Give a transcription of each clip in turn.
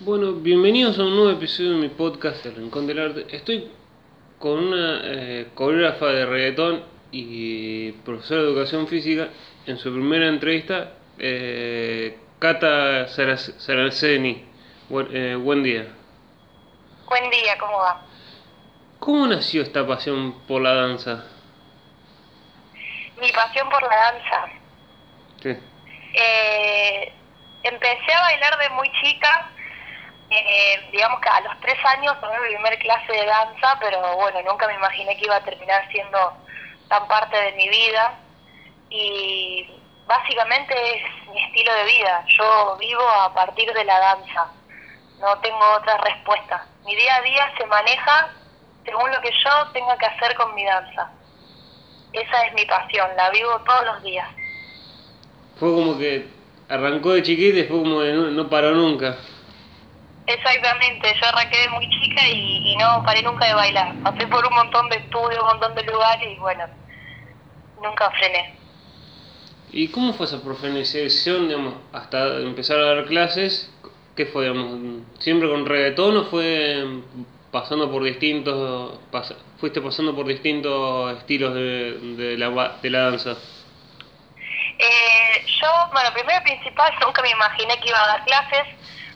Bueno, bienvenidos a un nuevo episodio de mi podcast El Rincón del Arte. Estoy con una eh, coreógrafa de reggaetón y profesora de educación física. En su primera entrevista, eh, Cata Saraceni. Buen, eh, buen día. Buen día, ¿cómo va? ¿Cómo nació esta pasión por la danza? Mi pasión por la danza. Sí. Eh, empecé a bailar de muy chica, eh, digamos que a los tres años tomé mi primer clase de danza, pero bueno, nunca me imaginé que iba a terminar siendo tan parte de mi vida. Y básicamente es mi estilo de vida. Yo vivo a partir de la danza. No tengo otra respuesta. Mi día a día se maneja según lo que yo tenga que hacer con mi danza. Esa es mi pasión, la vivo todos los días. Fue como que arrancó de chiquita y fue como de no, no paró nunca. Exactamente, yo arranqué de muy chica y, y no paré nunca de bailar. Pasé por un montón de estudios, un montón de lugares y bueno, nunca frené. ¿Y cómo fue esa profesionalización, digamos, hasta empezar a dar clases? ¿Qué fue, digamos, siempre con reggaetón o fue pasando por distintos, pas- fuiste pasando por distintos estilos de, de, la, de la danza? Eh, yo, bueno, primero principal, nunca me imaginé que iba a dar clases,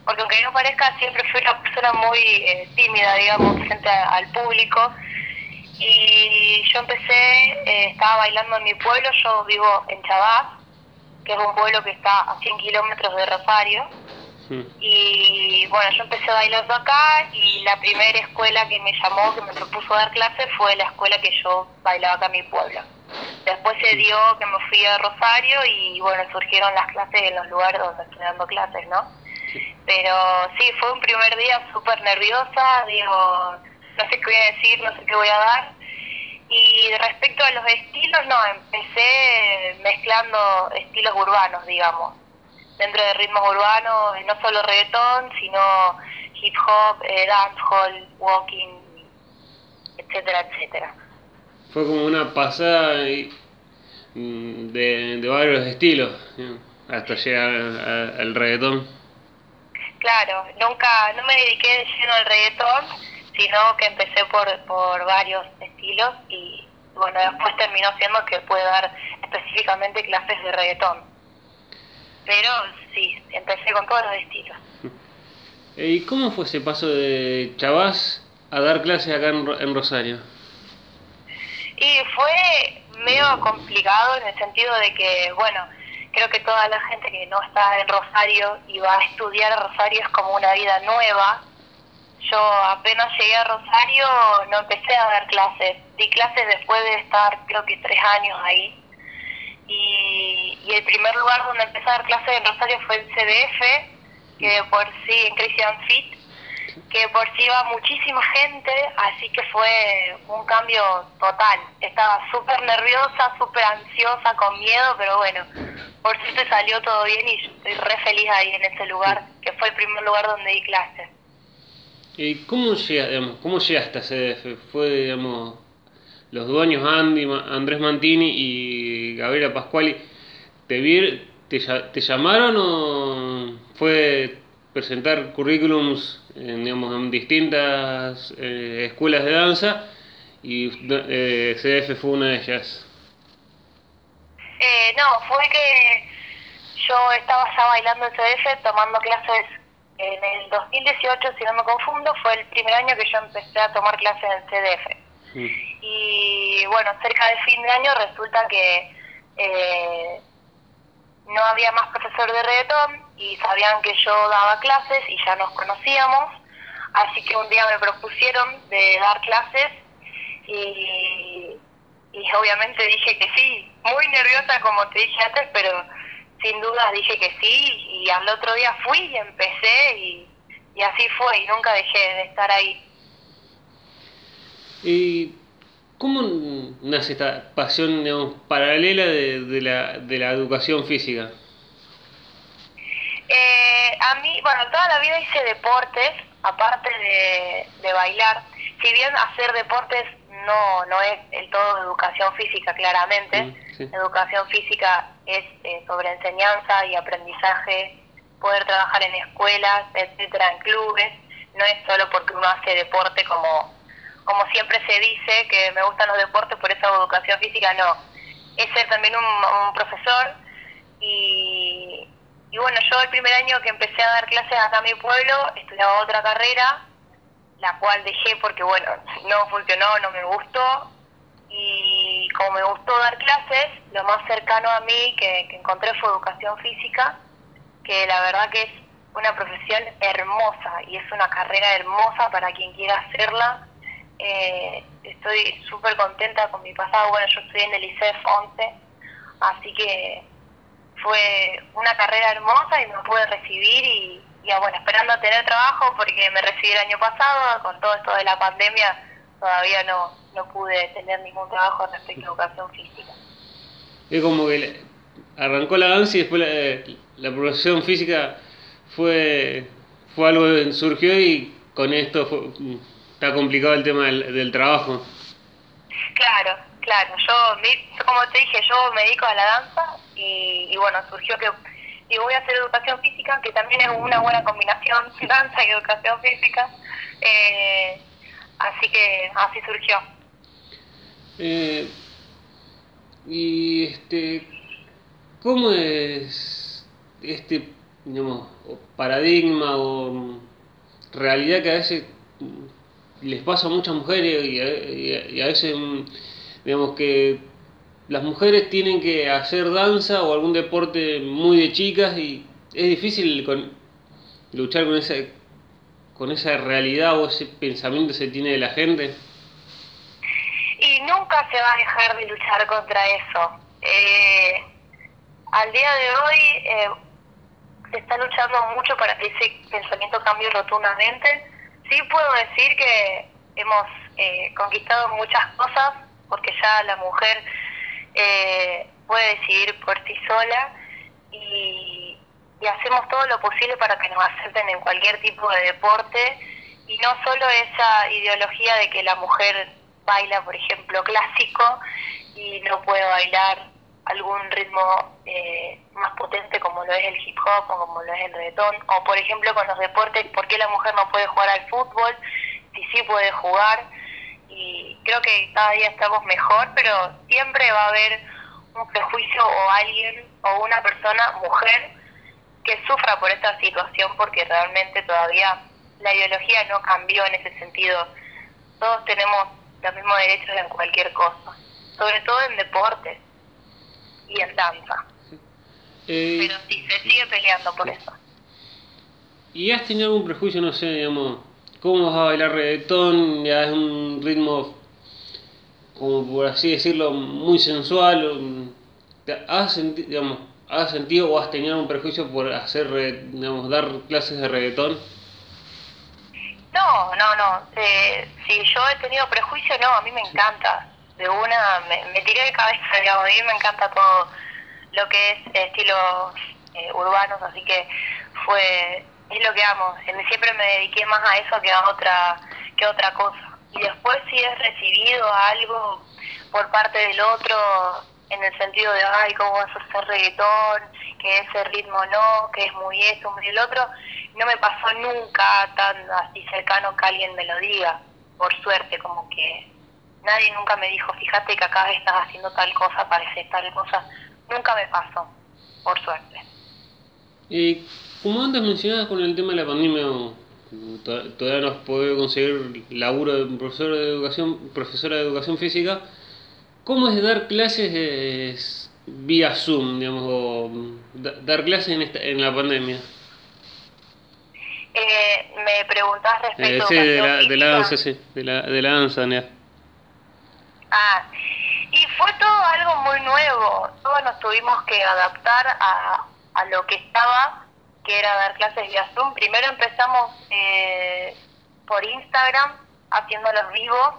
porque aunque no parezca, siempre fui una persona muy eh, tímida, digamos, frente a- al público. Y yo empecé, eh, estaba bailando en mi pueblo, yo vivo en Chabás, que es un pueblo que está a 100 kilómetros de Rosario. Hmm. Y bueno, yo empecé bailando acá y la primera escuela que me llamó, que me propuso dar clases, fue la escuela que yo bailaba acá en mi pueblo. Después se dio que me fui a Rosario y bueno, surgieron las clases en los lugares donde estoy dando clases, ¿no? Pero sí, fue un primer día súper nerviosa, digo, no sé qué voy a decir, no sé qué voy a dar. Y respecto a los estilos, no, empecé mezclando estilos urbanos, digamos dentro de ritmos urbanos, no solo reggaetón, sino hip hop, eh, dancehall, walking, etcétera, etcétera. Fue como una pasada mm, de, de varios estilos, hasta llegar a- al reggaetón. Claro, nunca, no me dediqué de lleno al reggaetón, sino que empecé por, por varios estilos y bueno, después terminó siendo que pude dar específicamente clases de reggaetón. Pero sí, empecé con todos los estilos. Eh, ¿Y cómo fue ese paso de Chabás a dar clases acá en, en Rosario? Y fue medio complicado en el sentido de que, bueno, creo que toda la gente que no está en Rosario y va a estudiar a Rosario es como una vida nueva. Yo apenas llegué a Rosario no empecé a dar clases, di clases después de estar creo que tres años ahí. Y, y el primer lugar donde empecé a dar clases en Rosario fue el CDF, que por sí, en Christian Fit, que por sí iba muchísima gente, así que fue un cambio total. Estaba súper nerviosa, súper ansiosa, con miedo, pero bueno, por suerte salió todo bien y estoy re feliz ahí en ese lugar, que fue el primer lugar donde di clases. ¿Y cómo, llega, digamos, cómo llegaste a CDF? ¿Fue, digamos, los dueños Andy, Andrés Mantini y Gabriela Pascuali? ¿Te, vir- te, lla- te llamaron o fue presentar currículums en, digamos, en distintas eh, escuelas de danza y eh, CDF fue una de ellas? Eh, no, fue que yo estaba ya bailando en CDF, tomando clases en el 2018, si no me confundo, fue el primer año que yo empecé a tomar clases en CDF. Y bueno, cerca del fin de año resulta que eh, no había más profesor de reggaetón y sabían que yo daba clases y ya nos conocíamos. Así que un día me propusieron de dar clases y, y obviamente dije que sí. Muy nerviosa como te dije antes, pero sin dudas dije que sí y al otro día fui y empecé y, y así fue y nunca dejé de estar ahí. ¿Y cómo nace esta pasión digamos, paralela de, de la, de la educación física? Eh, a mí, bueno, toda la vida hice deportes, aparte de, de bailar. Si bien hacer deportes no, no es el todo educación física, claramente. Sí. Educación física es eh, sobre enseñanza y aprendizaje poder trabajar en escuelas, etcétera, en clubes. No es solo porque uno hace deporte como, como siempre se dice, que me gustan los deportes, por eso hago educación física, no. Es ser también un, profesor y, y bueno, yo el primer año que empecé a dar clases acá en mi pueblo, estudiaba otra carrera, la cual dejé porque bueno, no funcionó, no me gustó y como me gustó dar clases, lo más cercano a mí que, encontré fue educación física, que la verdad que es una profesión hermosa y es una carrera hermosa para quien quiera hacerla. Eh, estoy súper contenta con mi pasado, bueno, yo estudié en el ICEF 11, así que fue una carrera hermosa y me pude recibir y, y bueno, esperando tener trabajo porque me recibí el año pasado, con todo esto de la pandemia todavía no, no pude tener ningún trabajo respecto a educación física. Es como que arrancó la danza y después la, la profesión física fue, fue algo que surgió y con esto está complicado el tema del, trabajo. Claro, claro. Yo, como te dije, yo me dedico a la danza y, y bueno, surgió que y voy a hacer educación física, que también es una buena combinación, danza y educación física. Eh, así que así surgió. Eh, y este, ¿cómo es este, digamos, paradigma o realidad que a veces les pasa a muchas mujeres y a, y a veces, digamos, que las mujeres tienen que hacer danza o algún deporte muy de chicas y es difícil con, luchar con esa, con esa realidad o ese pensamiento que se tiene de la gente. Y nunca se va a dejar de luchar contra eso. Eh, al día de hoy eh, se está luchando mucho para que ese pensamiento cambie rotundamente. Sí puedo decir que hemos eh, conquistado muchas cosas porque ya la mujer eh, puede decidir por sí sola y, hacemos todo lo posible para que nos acepten en cualquier tipo de deporte. Y no solo esa ideología de que la mujer baila, por ejemplo, clásico y no puede bailar algún ritmo eh, más potente como lo es el hip hop o como lo es el reggaetón, o por ejemplo con los deportes, ¿por qué la mujer no puede jugar al fútbol si sí puede jugar? Y creo que cada día estamos mejor, pero siempre va a haber un prejuicio o alguien o una persona, mujer, que sufra por esta situación porque realmente todavía la ideología no cambió en ese sentido. Todos tenemos los mismos derechos en cualquier cosa, sobre todo en deportes y en danza. Eh, pero sí, se sigue peleando por eso. ¿Y has tenido algún prejuicio, no sé, digamos, cómo vas a bailar reggaetón, ya es un ritmo, como por así decirlo, muy sensual. ¿Has, digamos, ¿Has sentido o has tenido un prejuicio por hacer, digamos, dar clases de reggaetón? No, no, no. Eh, si yo he tenido prejuicio, no, a mí me encanta. De una, me, tiré de cabeza, digamos, a mí me encanta todo lo que es estilos eh, urbanos, así que fue es lo que amo. Siempre me dediqué más a eso que a otra, que otra cosa. Y después si es recibido algo por parte del otro, en el sentido de, ay, ¿cómo vas a hacer reggaetón? Que ese ritmo no, que es muy eso, muy el otro. No me pasó nunca tan así cercano que alguien me lo diga, por suerte, como que nadie nunca me dijo, fíjate que acá estás haciendo tal cosa, parece tal cosa. Nunca me pasó, por suerte. ¿Y como antes mencionabas con el tema de la pandemia, todavía no has podido conseguir laburo de profesor de educación, profesora de educación física. ¿Cómo es dar clases vía Zoom, digamos, o dar clases en, esta, en la pandemia? Eh, me preguntás respecto eh, sí, de la, de la danza, sí, de la, de la danza, Ah, y fue todo algo muy nuevo. Todos nos tuvimos que adaptar a, a lo que estaba que era dar clases vía Zoom. Primero empezamos eh, por Instagram, haciendo los vivos,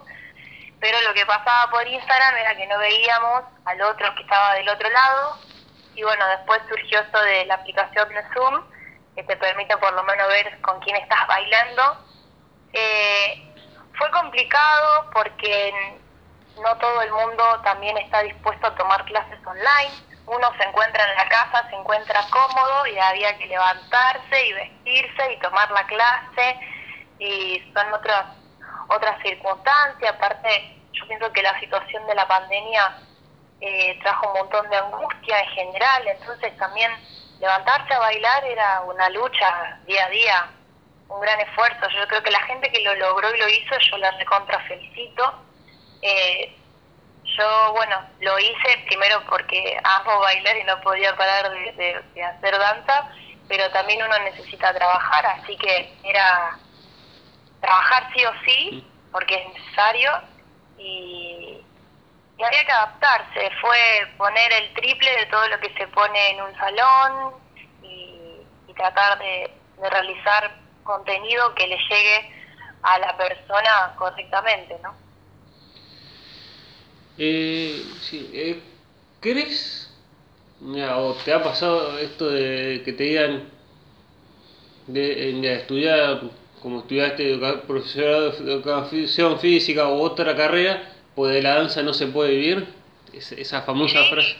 pero lo que pasaba por Instagram era que no veíamos al otro que estaba del otro lado, y bueno, después surgió esto de la aplicación de Zoom, que te permite por lo menos ver con quién estás bailando. Eh, fue complicado porque no todo el mundo también está dispuesto a tomar clases online uno se encuentra en la casa, se encuentra cómodo y había que levantarse y vestirse y tomar la clase y son otras otras circunstancias, aparte yo pienso que la situación de la pandemia eh, trajo un montón de angustia en general, entonces también levantarse a bailar era una lucha día a día, un gran esfuerzo. Yo creo que la gente que lo logró y lo hizo, yo la recontra felicito. Eh, yo, bueno, lo hice primero porque amo bailar y no podía parar de, de hacer danza, pero también uno necesita trabajar, así que era trabajar sí o sí, porque es necesario, y, había que adaptarse, fue poner el triple de todo lo que se pone en un salón y, tratar de, realizar contenido que le llegue a la persona correctamente, ¿no? Eh, sí, eh, ¿Crees, o te ha pasado esto de que te digan de, de estudiar como estudiaste profesorado de educación física o otra carrera, pues de la danza no se puede vivir? esa famosa frase.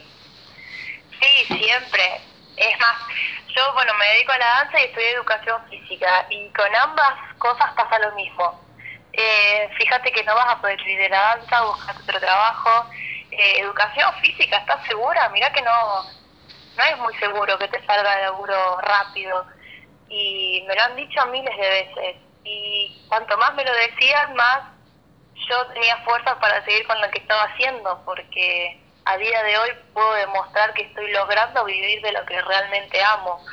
Sí, siempre. Es más, yo bueno me dedico a la danza y estudié educación física y con ambas cosas pasa lo mismo. Fíjate que no vas a poder vivir de la danza, buscar otro trabajo. Eh, educación física, ¿estás segura? Mira que no, no es muy seguro que te salga de laburo rápido y me lo han dicho miles de veces. Y cuanto más me lo decían, más yo tenía fuerza para seguir con lo que estaba haciendo, porque a día de hoy puedo demostrar que estoy logrando vivir de lo que realmente amo,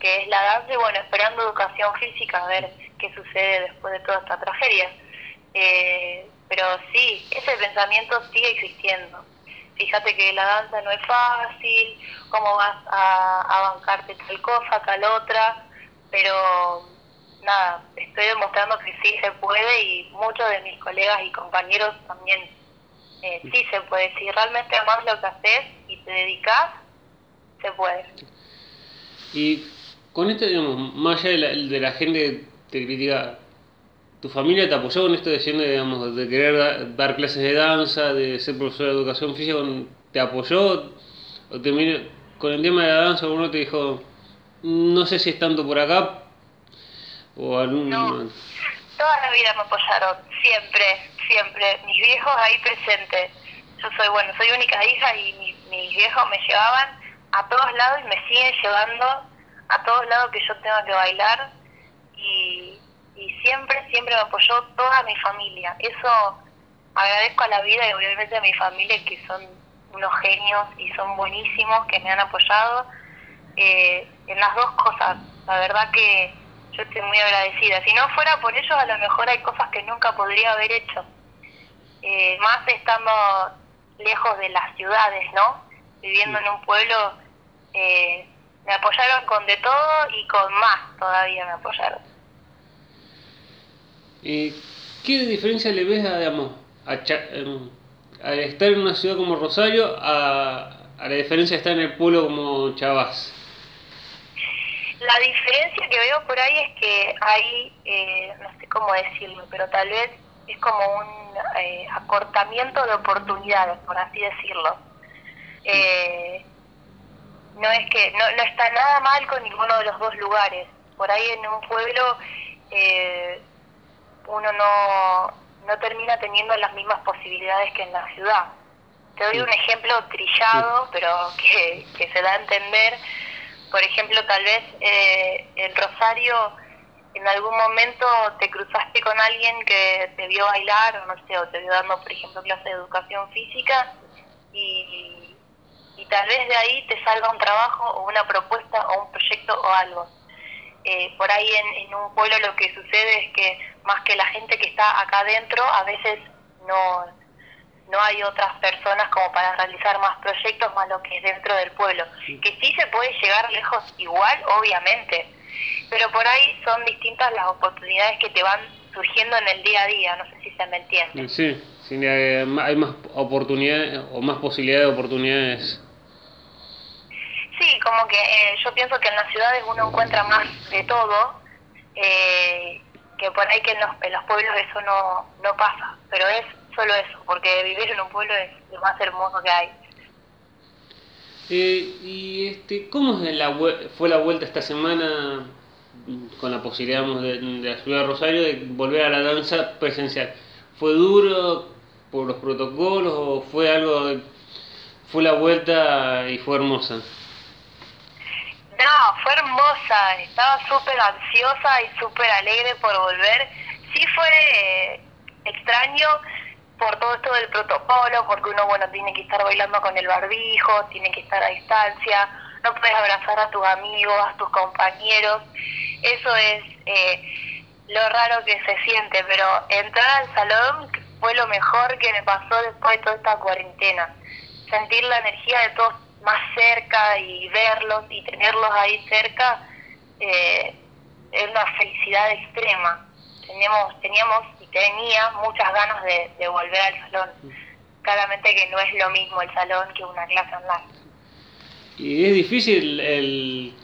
que es la danza y bueno, esperando educación física, a ver qué sucede después de toda esta tragedia. Eh, pero sí, ese pensamiento sigue existiendo. Fíjate que la danza no es fácil, cómo vas a, bancarte tal cosa, tal otra, pero nada, estoy demostrando que sí se puede y muchos de mis colegas y compañeros también eh, sí se puede. Si realmente amas lo que haces y te dedicas, se puede. Y con esto, digamos, más allá de la, de la gente que te critica, ¿tu familia te apoyó con esto de, digamos, de querer dar clases de danza, de ser profesor de educación física? ¿Te apoyó? ¿O te, con el tema de la danza uno te dijo, no sé si es tanto por acá o algún... No, toda la vida me apoyaron, siempre, siempre. Mis viejos ahí presentes. Yo soy, bueno, soy única hija y mis viejos me llevaban a todos lados y me siguen llevando a todos lados que yo tenga que bailar y, y siempre, siempre me apoyó toda mi familia. Eso agradezco a la vida y obviamente a mi familia que son unos genios y son buenísimos, que me han apoyado eh, en las dos cosas. La verdad que yo estoy muy agradecida. Si no fuera por ellos, a lo mejor hay cosas que nunca podría haber hecho. Eh, más estando lejos de las ciudades, ¿no? Viviendo en un pueblo, eh, me apoyaron con de todo y con más todavía me apoyaron. ¿Y qué diferencia le ves a, digamos, a, em, estar en una ciudad como Rosario a, a la diferencia de estar en el pueblo como Chavás? La diferencia que veo por ahí es que hay, eh, no sé cómo decirlo, pero tal vez es como un eh, acortamiento de oportunidades, por así decirlo. Eh, no es que no, no está nada mal con ninguno de los dos lugares. Por ahí en un pueblo uno no, no termina teniendo las mismas posibilidades que en la ciudad. Te doy un ejemplo trillado, pero que, que se da a entender por ejemplo, tal vez eh, en Rosario en algún momento te cruzaste con alguien que te vio bailar o no sé, o te vio dando, por ejemplo, clase de educación física y, y tal vez de ahí te salga un trabajo o una propuesta o un proyecto o algo. Eh, por ahí en, en un pueblo lo que sucede es que más que la gente que está acá adentro, a veces no no hay otras personas como para realizar más proyectos más lo que es dentro del pueblo. Que sí se puede llegar lejos igual, obviamente, pero por ahí son distintas las oportunidades que te van surgiendo en el día a día, no sé si se me entiende. Sí, sí hay más oportunidades o más posibilidades de oportunidades. Sí, como que eh, yo pienso que en las ciudades uno encuentra más de todo, eh, que por ahí que en los, en los pueblos eso no, no pasa, pero es solo eso, porque vivir en un pueblo es lo más hermoso que hay. Eh, y este, ¿cómo es la, fue la vuelta esta semana con la posibilidad de, de la ciudad Rosario de volver a la danza presencial? ¿Fue duro por los protocolos o fue algo, fue la vuelta y fue hermosa? No, fue hermosa, estaba súper ansiosa y súper alegre por volver. Sí fue eh, extraño por todo esto del protocolo, porque uno, bueno, tiene que estar bailando con el barbijo, tiene que estar a distancia, no puedes abrazar a tus amigos, a tus compañeros. Eso es eh, lo raro que se siente, pero entrar al salón fue lo mejor que me pasó después de toda esta cuarentena. Sentir la energía de todos más cerca y verlos y tenerlos ahí cerca eh, es una felicidad extrema. Teníamos, teníamos y tenía muchas ganas de, de volver al salón. Claramente que no es lo mismo el salón que una clase online. ¿Y es difícil el,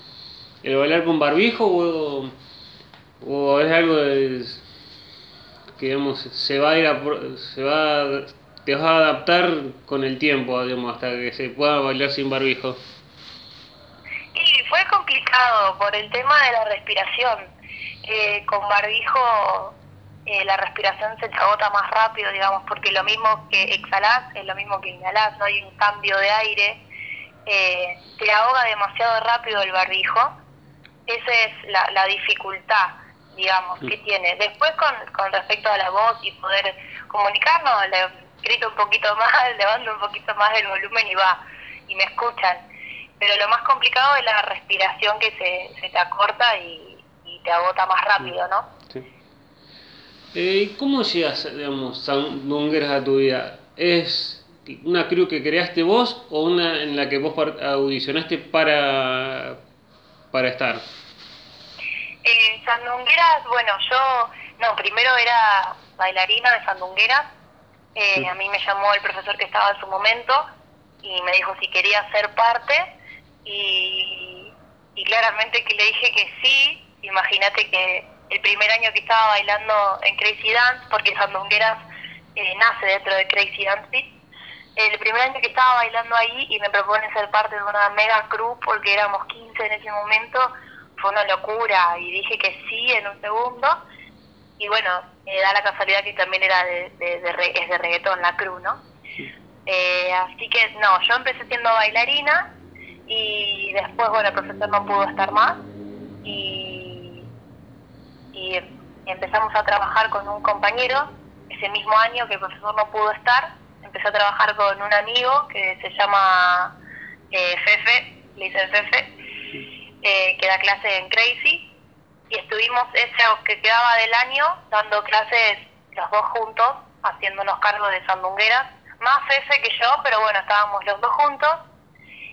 el bailar con barbijo o, o es algo de- que digamos, se va a ir a, se va a- te vas a adaptar con el tiempo digamos, hasta que se pueda bailar sin barbijo? Y fue complicado por el tema de la respiración. Eh, con barbijo eh, la respiración se te agota más rápido, digamos, porque lo mismo que exhalás es lo mismo que inhalás, no hay un cambio de aire. Eh, te ahoga demasiado rápido el barbijo. Esa es la, la dificultad, digamos, que tiene. Después, con, con respecto a la voz y poder comunicarnos, le grito un poquito más, levanto un poquito más el volumen y va, y me escuchan pero lo más complicado es la respiración que se, se te acorta y, y te agota más rápido, ¿no? Sí. Eh, ¿y ¿Cómo llegas, digamos, sandungueras a tu vida? ¿Es una crew que creaste vos o una en la que vos audicionaste para, para estar? Eh, sandungueras, bueno, yo, no, primero era bailarina de sandungueras, eh, a mí me llamó el profesor que estaba en su momento y me dijo si quería ser parte y, y claramente que le dije que sí, imagínate que el primer año que estaba bailando en Crazy Dance, porque Sandungueras eh, nace dentro de Crazy Dance el primer año que estaba bailando ahí y me propone ser parte de una mega crew porque éramos 15 en ese momento, fue una locura y dije que sí en un segundo. Y bueno, eh, da la casualidad que también era de, de, de re- es de reggaetón la crew, ¿no? Eh, así que no, yo empecé siendo bailarina y después, bueno, el profesor no pudo estar más y, y empezamos a trabajar con un compañero ese mismo año que el profesor no pudo estar, empecé a trabajar con un amigo que se llama eh, Fefe, le dicen Fefe, eh, que da clase en Crazy y estuvimos ese que quedaba del año dando clases los dos juntos, haciéndonos cargo de sandungueras, más Fefe que yo, pero bueno, estábamos los dos juntos.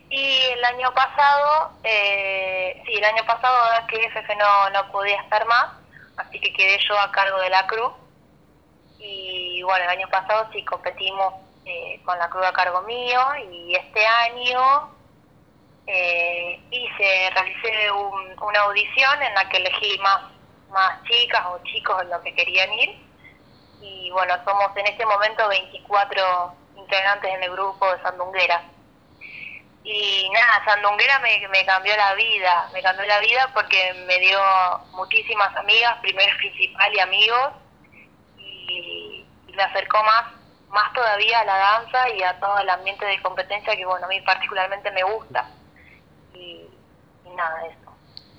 Y el año pasado, eh, sí, el año pasado que Fefe no, no podía estar más, así que quedé yo a cargo de la cruz. Y bueno, el año pasado sí competimos eh, con la cruz a cargo mío y este año eh, hice, realicé un- una audición en la que elegí más, más chicas o chicos en los que querían ir. Y bueno, somos en este momento 24 integrantes en el grupo de Sandunguera. Y nada, Sandunguera me, me cambió la vida, me cambió la vida porque me dio muchísimas amigas, primero principal y amigos, y, y me acercó más, más todavía a la danza y a todo el ambiente de competencia que bueno, a mí particularmente me gusta. Y, y nada, eso.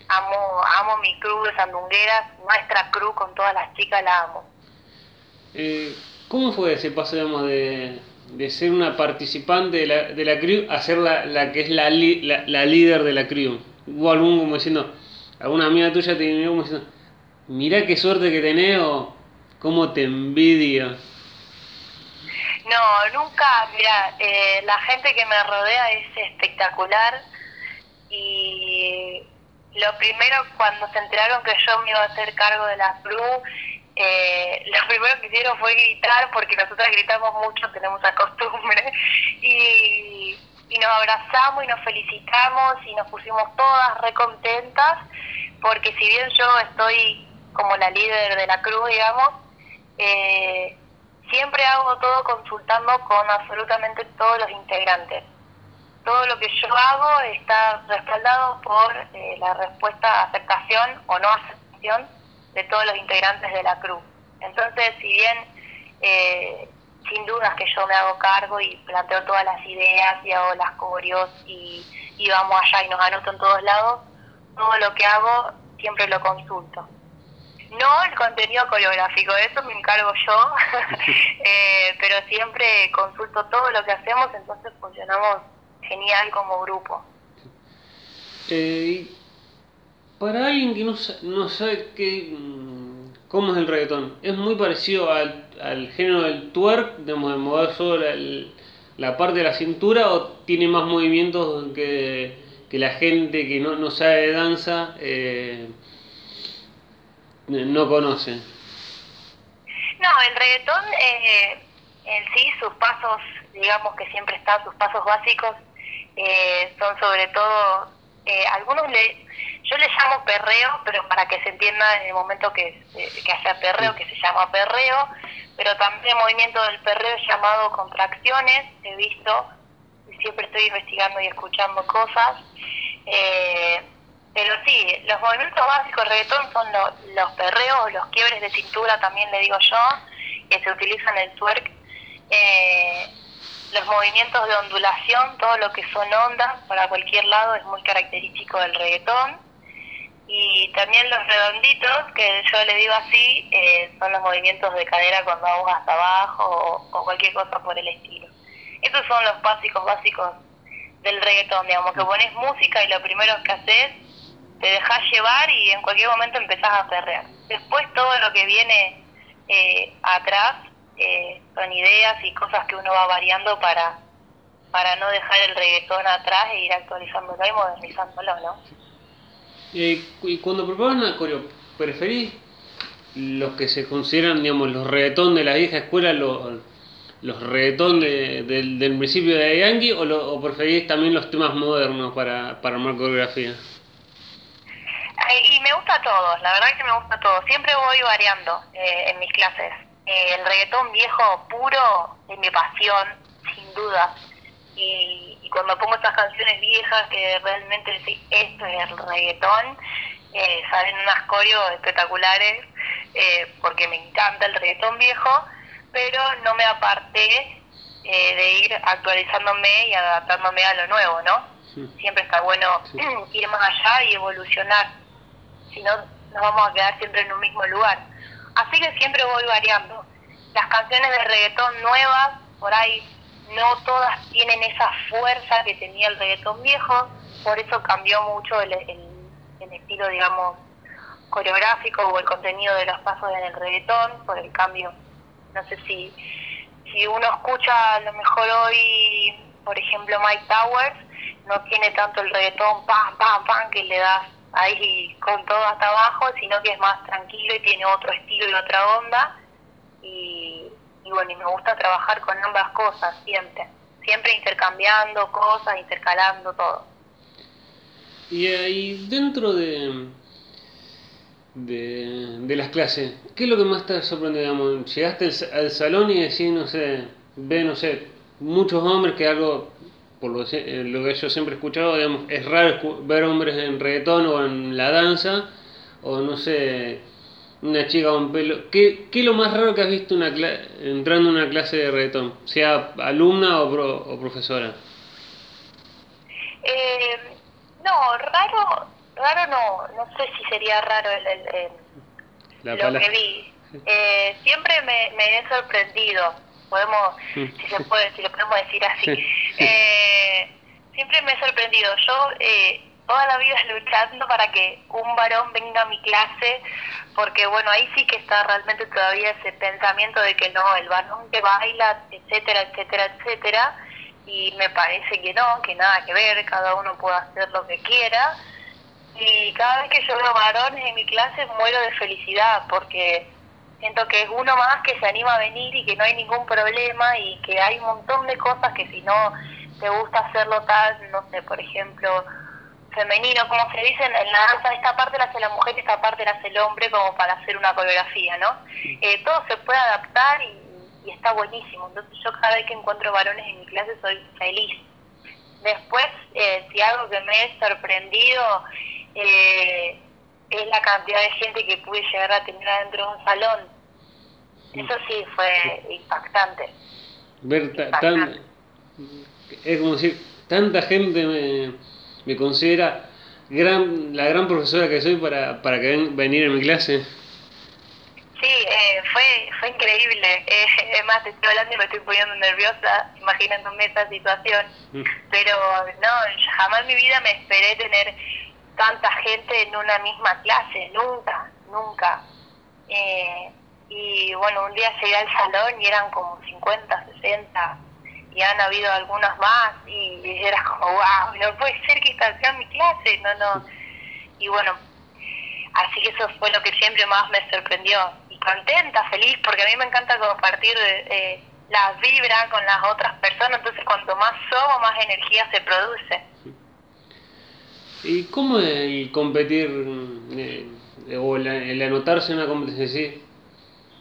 Amo, amo mi crew de Sandungueras, nuestra crew con todas las chicas la amo. Eh, ¿Cómo fue ese paso, digamos, de, de ser una participante de la, de la crew a ser la, la que es la, li- la, la líder de la crew? ¿Hubo algún como diciendo, alguna amiga tuya te vino como diciendo, mirá qué suerte que tenés o cómo te envidio? No, nunca, mira, eh, la gente que me rodea es espectacular y lo primero cuando se enteraron que yo me iba a hacer cargo de la crew, eh, lo primero que hicieron fue gritar porque nosotras gritamos mucho, tenemos esa costumbre y, y nos abrazamos y nos felicitamos y nos pusimos todas recontentas porque si bien yo estoy como la líder de la cruz, digamos, eh, siempre hago todo consultando con absolutamente todos los integrantes. Todo lo que yo hago está respaldado por eh, la respuesta, aceptación o no aceptación de todos los integrantes de la cruz. Entonces, si bien eh, sin dudas que yo me hago cargo y planteo todas las ideas y hago las coreos y, y vamos allá y nos anoto en todos lados, todo lo que hago siempre lo consulto. No el contenido coreográfico, eso me encargo yo, eh, pero siempre consulto todo lo que hacemos, entonces funcionamos genial como grupo. Eh, para alguien que no, no sabe qué, mm, cómo es el reggaetón, es muy parecido al, al género del twerk, de mover solo la, la, parte de la cintura, o tiene más movimientos que, que la gente que no, no sabe de danza eh, no conoce. No, el reggaetón eh, en sí, sus pasos, digamos que siempre están, sus pasos básicos, eh, son sobre todo, eh, algunos le, yo le llamo perreo, pero para que se entienda en el momento que, que haya perreo, que se llama perreo, pero también el movimiento del perreo es llamado contracciones, he visto, siempre estoy investigando y escuchando cosas, eh, pero sí, los movimientos básicos del reggaetón son los perreos, los quiebres de cintura también le digo yo, que se utilizan en el twerk. Eh, los movimientos de ondulación, todo lo que son ondas para cualquier lado es muy característico del reggaetón. Y también los redonditos, que yo le digo así, eh, son los movimientos de cadera cuando vamos hasta abajo o, cualquier cosa por el estilo. Esos son los básicos básicos del reggaetón, digamos, que pones música y lo primero que haces te dejas llevar y en cualquier momento empezás a perrear. Después todo lo que viene eh, atrás eh, son ideas y cosas que uno va variando para para no dejar el reggaetón atrás e ir actualizándolo y modernizándolo, ¿no? Eh, y cuando preparas una coreo, ¿preferís los que se consideran, digamos, los reggaetón de la vieja escuela, los, los reggaetón de, del, del principio de Yankee, o, lo, o preferís también los temas modernos para, para armar coreografía? y me gusta todo, la verdad que me gusta todo. Siempre voy variando eh, en mis clases. Eh, el reggaetón viejo puro es mi pasión, sin duda. Y, y, cuando pongo estas canciones viejas que realmente sí, esto es el reggaetón, eh, salen unas coreos espectaculares eh, porque me encanta el reggaetón viejo, pero no me aparté de ir actualizándome y adaptándome a lo nuevo, ¿no? Sí. Siempre está bueno sí. ir más allá y evolucionar si no nos vamos a quedar siempre en un mismo lugar. Así que siempre voy variando. Las canciones de reggaetón nuevas, por ahí no todas tienen esa fuerza que tenía el reggaetón viejo, por eso cambió mucho el, estilo, digamos, coreográfico o el contenido de los pasos en el reggaetón, por el cambio. No sé si, si uno escucha a lo mejor hoy, por ejemplo, Mike Towers, no tiene tanto el reggaetón pam, pam, pam, que le das ahí con todo hasta abajo, sino que es más tranquilo y tiene otro estilo y otra onda. Y, y bueno, y me gusta trabajar con ambas cosas siempre, siempre intercambiando cosas, intercalando todo. Y ahí dentro de, de, de las clases, ¿qué es lo que más te sorprende? Digamos? Llegaste al, al salón y decís, no sé, ve, no sé, muchos hombres que algo por lo, lo, que yo siempre he escuchado, digamos, es raro ver hombres en reggaetón o en la danza, o no sé, una chica con pelo. ¿Qué, qué es lo más raro que has visto una entrando en una clase de reggaetón, sea alumna o, pro, o profesora? Eh, no, raro, raro no, no sé si sería raro el, el, el lo que vi. Eh, siempre me, me he sorprendido podemos, si se puede, si lo podemos decir así. Eh, siempre me he sorprendido. Yo eh, toda la vida luchando para que un varón venga a mi clase, porque bueno, ahí sí que está realmente todavía ese pensamiento de que no, el varón que baila, etcétera, etcétera, etcétera, y me parece que no, que nada que ver, cada uno puede hacer lo que quiera. Y cada vez que yo veo varones en mi clase muero de felicidad, porque siento que es uno más que se anima a venir y que no hay ningún problema y que hay un montón de cosas que si no te gusta hacerlo tal, no sé, por ejemplo, femenino, como se dice en la danza, esta parte la hace la mujer y esta parte la hace el hombre como para hacer una coreografía, ¿no? Eh, todo se puede adaptar y, y, está buenísimo, entonces yo cada vez que encuentro varones en mi clase soy feliz. Después, eh, si algo que me he sorprendido eh, es la cantidad de gente que pude llegar a tener adentro de un salón. Eso sí fue impactante. Ver tan, es como decir, tanta gente me, me considera gran, la gran profesora que soy para, para que venir a mi clase. Sí, eh, fue, fue increíble. Eh, es más, te estoy hablando y me estoy poniendo nerviosa imaginándome esa situación. Mm. Pero no, jamás en mi vida me esperé tener tanta gente en una misma clase, nunca, nunca. Eh, y bueno, un día llegué al salón y eran como 50, 60, y han habido algunas más, y, era como, wow, no puede ser que esta sea mi clase, no, no. Y bueno, así que eso fue lo que siempre más me sorprendió. Y contenta, feliz, porque a mí me encanta compartir eh, la vibra con las otras personas, entonces cuanto más somos, más energía se produce. ¿Y cómo el competir eh, o el, anotarse en una competencia? ¿sí?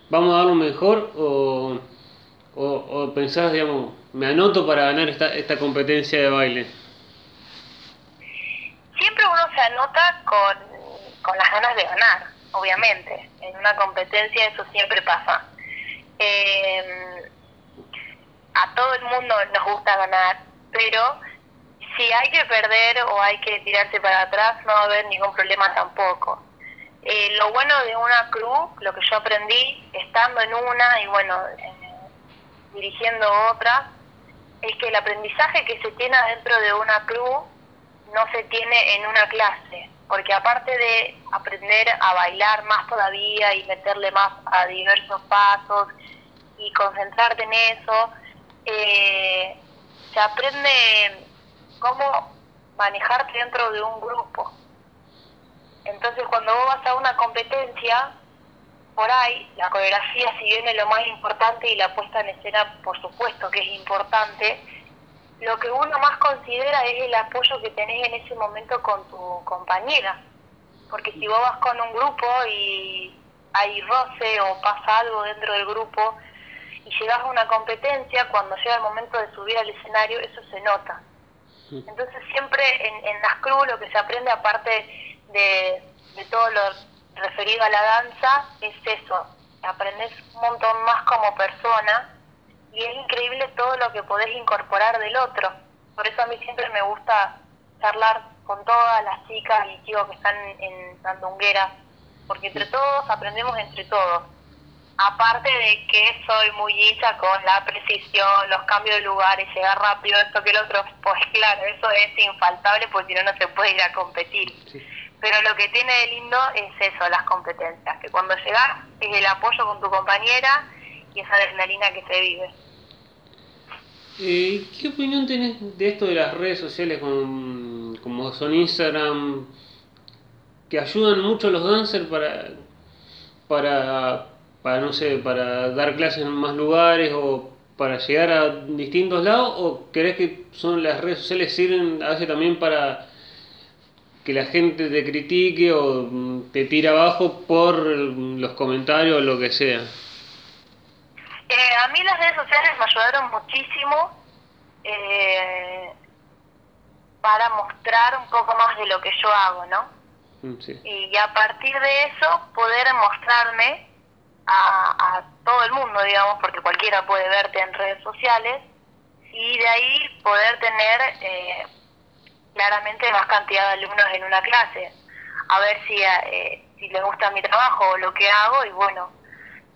¿Vamos a dar lo mejor o, o, o, pensás, digamos, me anoto para ganar esta, esta competencia de baile? Siempre uno se anota con, con las ganas de ganar, obviamente. En una competencia eso siempre pasa. Eh, a todo el mundo nos gusta ganar, pero si hay que perder o hay que tirarse para atrás, no va a haber ningún problema tampoco. Eh, lo bueno de una cruz, lo que yo aprendí estando en una y bueno, dirigiendo otra, es que el aprendizaje que se tiene dentro de una cruz no se tiene en una clase, porque aparte de aprender a bailar más todavía y meterle más a diversos pasos y concentrarte en eso, eh, se aprende cómo manejarte dentro de un grupo. Entonces cuando vos vas a una competencia, por ahí la coreografía si bien es lo más importante y la puesta en escena por supuesto que es importante, lo que uno más considera es el apoyo que tenés en ese momento con tu compañera. Porque si vos vas con un grupo y hay roce o pasa algo dentro del grupo y llegas a una competencia, cuando llega el momento de subir al escenario, eso se nota. Entonces siempre en, en las cruz lo que se aprende aparte de, todo lo referido a la danza es eso, aprendes un montón más como persona y es increíble todo lo que podés incorporar del otro. Por eso a mí siempre me gusta charlar con todas las chicas y chicos que están en Sandunguera, porque entre todos aprendemos entre todos aparte de que soy muy hincha con la precisión, los cambios de lugares, llegar rápido, esto que el otro, pues claro, eso es infaltable porque si no, no se puede ir a competir. Pero lo que tiene de lindo es eso, las competencias, que cuando llegas es el apoyo con tu compañera y esa adrenalina que se vive. Eh, ¿Qué opinión tenés de esto de las redes sociales como, como son Instagram, que ayudan mucho a los dancers para, para para, no sé, para dar clases en más lugares o para llegar a distintos lados? ¿O crees que son las redes sociales sirven a veces también para que la gente te critique o te tira abajo por los comentarios o lo que sea? Eh, a mí las redes sociales me ayudaron muchísimo eh, para mostrar un poco más de lo que yo hago, ¿no? Mm, y a partir de eso poder mostrarme a, todo el mundo, digamos, porque cualquiera puede verte en redes sociales, y de ahí poder tener eh, claramente más cantidad de alumnos en una clase, a ver si, eh, si les gusta mi trabajo o lo que hago, y bueno,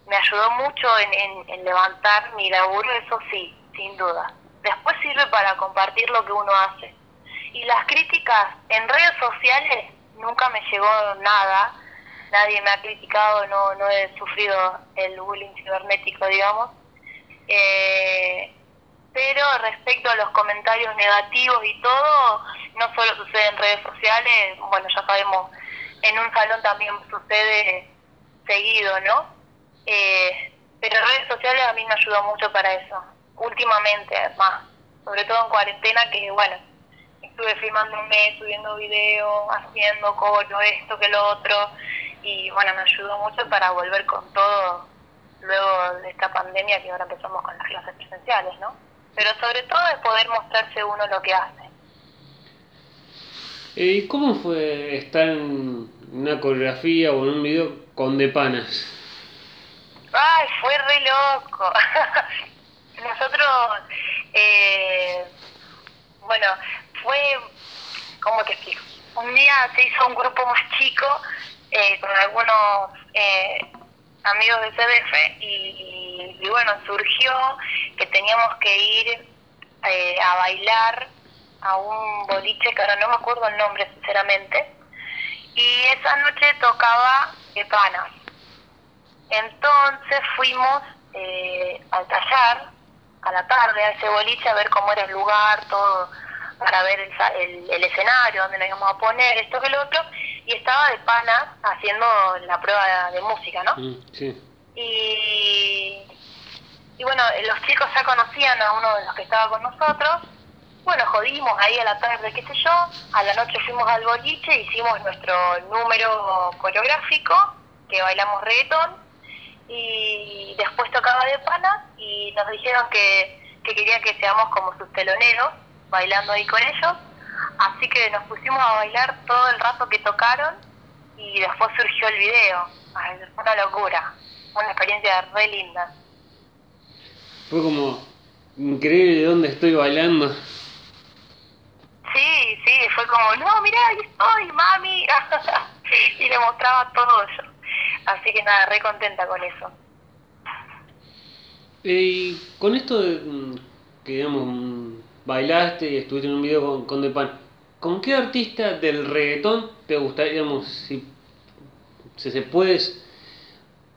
me ayudó mucho en, en levantar mi laburo, eso sí, sin duda. Después sirve para compartir lo que uno hace. Y las críticas en redes sociales nunca me llegó nada, nadie me ha criticado, no, no he sufrido el bullying cibernético, digamos. Eh, pero respecto a los comentarios negativos y todo, no solo sucede en redes sociales, bueno, ya sabemos, en un salón también sucede seguido, ¿no? Eh, pero redes sociales a mí me ayudó mucho para eso, últimamente, más, sobre todo en cuarentena, que bueno, estuve filmando un mes, subiendo videos, haciendo coro, esto que lo otro, y bueno, me ayudó mucho para volver con todo luego de esta pandemia que ahora empezamos con las clases presenciales, ¿no? Pero sobre todo es poder mostrarse uno lo que hace. ¿Y cómo fue estar en una coreografía o en un video con De Panas? Ay, fue re loco. Nosotros, eh, bueno, fue, ¿cómo te explico? Un día se hizo un grupo más chico eh, con algunos eh, amigos de CDF y, y, bueno, surgió que teníamos que ir eh, a bailar a un boliche que ahora no me acuerdo el nombre sinceramente y esa noche tocaba de panas entonces fuimos eh, al taller a la tarde a ese boliche a ver cómo era el lugar todo para ver el, el, el escenario donde nos íbamos a poner esto que lo otro y estaba de pana haciendo la prueba de, música no Mm, sí. y y bueno, los chicos ya conocían a uno de los que estaba con nosotros. Bueno, jodimos ahí a la tarde, qué sé yo. A la noche fuimos al boliche, hicimos nuestro número coreográfico, que bailamos reggaetón. Y después tocaba de pana y nos dijeron que, que querían que seamos como sus teloneros, bailando ahí con ellos. Así que nos pusimos a bailar todo el rato que tocaron y después surgió el video. Ay, fue una locura, una experiencia re linda. Fue como increíble de dónde estoy bailando. Sí, sí, fue como, no, mirá, ahí estoy, mami. y le mostraba todo eso. Así que nada, re contenta con eso. Eh, Y con esto de mm, que, digamos, mm, bailaste y estuviste en un video con, con Depan, ¿con qué artista del reggaetón te gustaría, digamos, si, si se puedes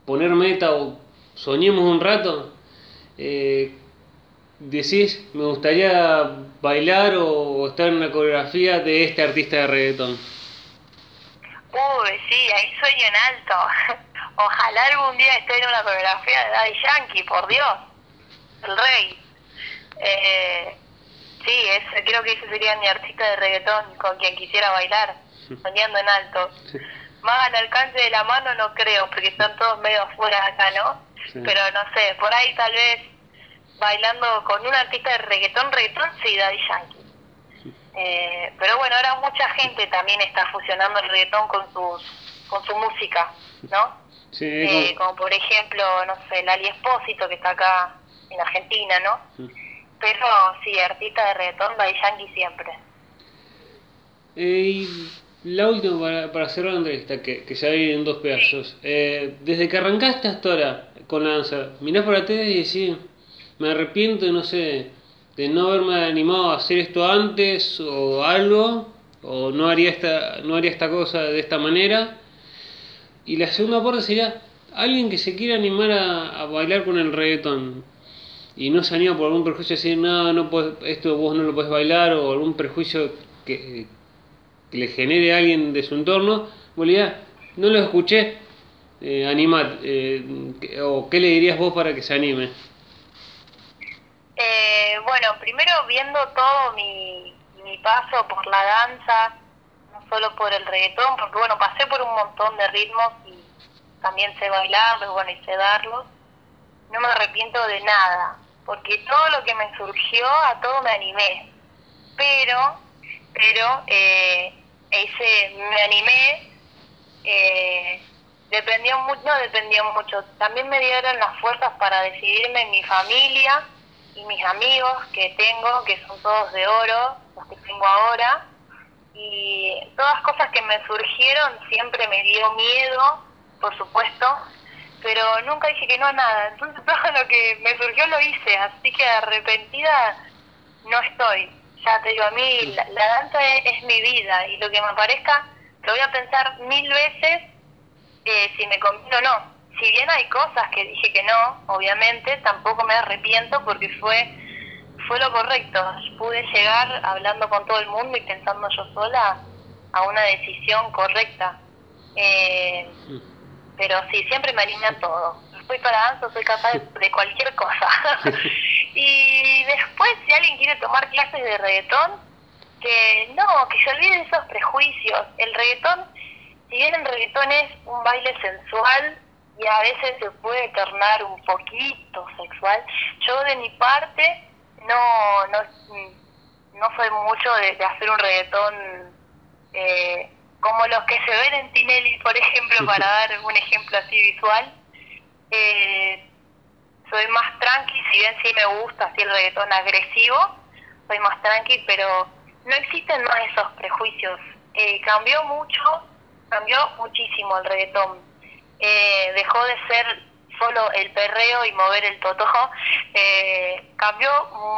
poner meta o soñemos un rato, eh, decís, me gustaría bailar o estar en una coreografía de este artista de reggaetón? Uy, sí, ahí sueño en alto. Ojalá algún día esté en una coreografía de Daddy Yankee, por Dios. El rey. Eh, sí, ese, creo que ese sería mi artista de reggaetón con quien quisiera bailar, soñando en alto. Sí. Más al alcance de la mano no creo, porque están todos medio afuera acá, ¿no? Sí. Pero no sé, por ahí tal vez bailando con un artista de reggaetón, reggaetón, sí, Daddy Yankee. Eh, pero bueno, ahora mucha gente también está fusionando el reggaetón con sus con su música, ¿no? Sí, Eh, como- como por ejemplo, no sé, Lali Espósito, que está acá en Argentina, ¿no? Pero sí, artista de reggaetón, Daddy Yankee siempre. Eh, y la última para, para cerrar la entrevista, que, que se va a ir en dos pedazos. Eh, desde que arrancaste hasta ahora con la danza, mirás para atrás y decís, me arrepiento, no sé, de no haberme animado a hacer esto antes o algo, o no haría esta, no haría esta cosa de esta manera. Y la segunda parte sería alguien que se quiera animar a, a bailar con el reggaetón y no se anima por algún prejuicio de decir, no, no podés- esto vos no lo podés bailar o algún prejuicio que, que le genere a alguien de su entorno, vos no lo escuché, eh, animad, eh, o qué le dirías vos para que se anime. Eh, bueno, primero viendo todo mi, mi paso por la danza, no solo por el reggaetón, porque bueno, pasé por un montón de ritmos y también sé bailarlos, bueno, y sé darlos. No me arrepiento de nada, porque todo lo que me surgió, a todo me animé. Pero, pero, eh, ese me animé, eh, dependió mucho, no dependió mucho, también me dieron las fuerzas para decidirme en mi familia y mis amigos que tengo, que son todos de oro, los que tengo ahora, y todas cosas que me surgieron siempre me dio miedo, por supuesto, pero nunca dije que no a nada, entonces todo lo que me surgió lo hice, así que arrepentida no estoy. Ya te digo, a mí la, la danza es, es mi vida y lo que me parezca lo voy a pensar mil veces eh, si me conviene o no. Si bien hay cosas que dije que no, obviamente, tampoco me arrepiento porque fue fue lo correcto. Pude llegar hablando con todo el mundo y pensando yo sola a una decisión correcta. Eh, pero sí, siempre me animé a todo. Después para danza soy capaz de, de cualquier cosa. y después, si alguien quiere tomar clases de reggaetón, que no, que se olvide de esos prejuicios. El reggaetón, si bien el reggaetón es un baile sensual y a veces se puede tornar un poquito sexual, yo de mi parte no no, no soy mucho de, de hacer un reggaetón eh, como los que se ven en Tinelli, por ejemplo, para dar un ejemplo así visual. Eh, soy más tranqui, si bien sí me gusta así el reggaetón agresivo, soy más tranqui, pero no existen más esos prejuicios. Eh, cambió mucho, cambió muchísimo el reggaetón. Eh, dejó de ser solo el perreo y mover el totojo, eh, cambió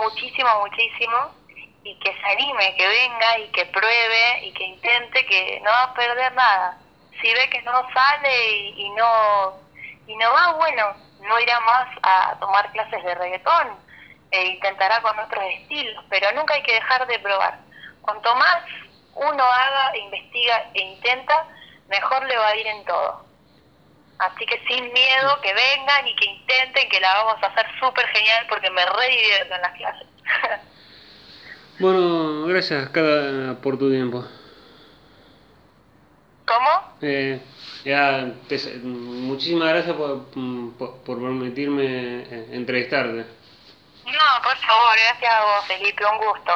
muchísimo, muchísimo y que se anime, que venga y que pruebe y que intente, que no va a perder nada. Si ve que no sale y, no y no va, bueno, no irá más a tomar clases de reggaetón, e intentará con otros estilos, pero nunca hay que dejar de probar. Cuanto más uno haga, investiga e intenta, mejor le va a ir en todo. Así que sin miedo, que vengan y que intenten, que la vamos a hacer súper genial porque me re divierto en las clases. bueno, gracias cada por tu tiempo. ¿Cómo? Eh, ya, te- muchísimas gracias por, por, por permitirme eh, entrevistarte. No, por favor, gracias a vos, Felipe, un gusto.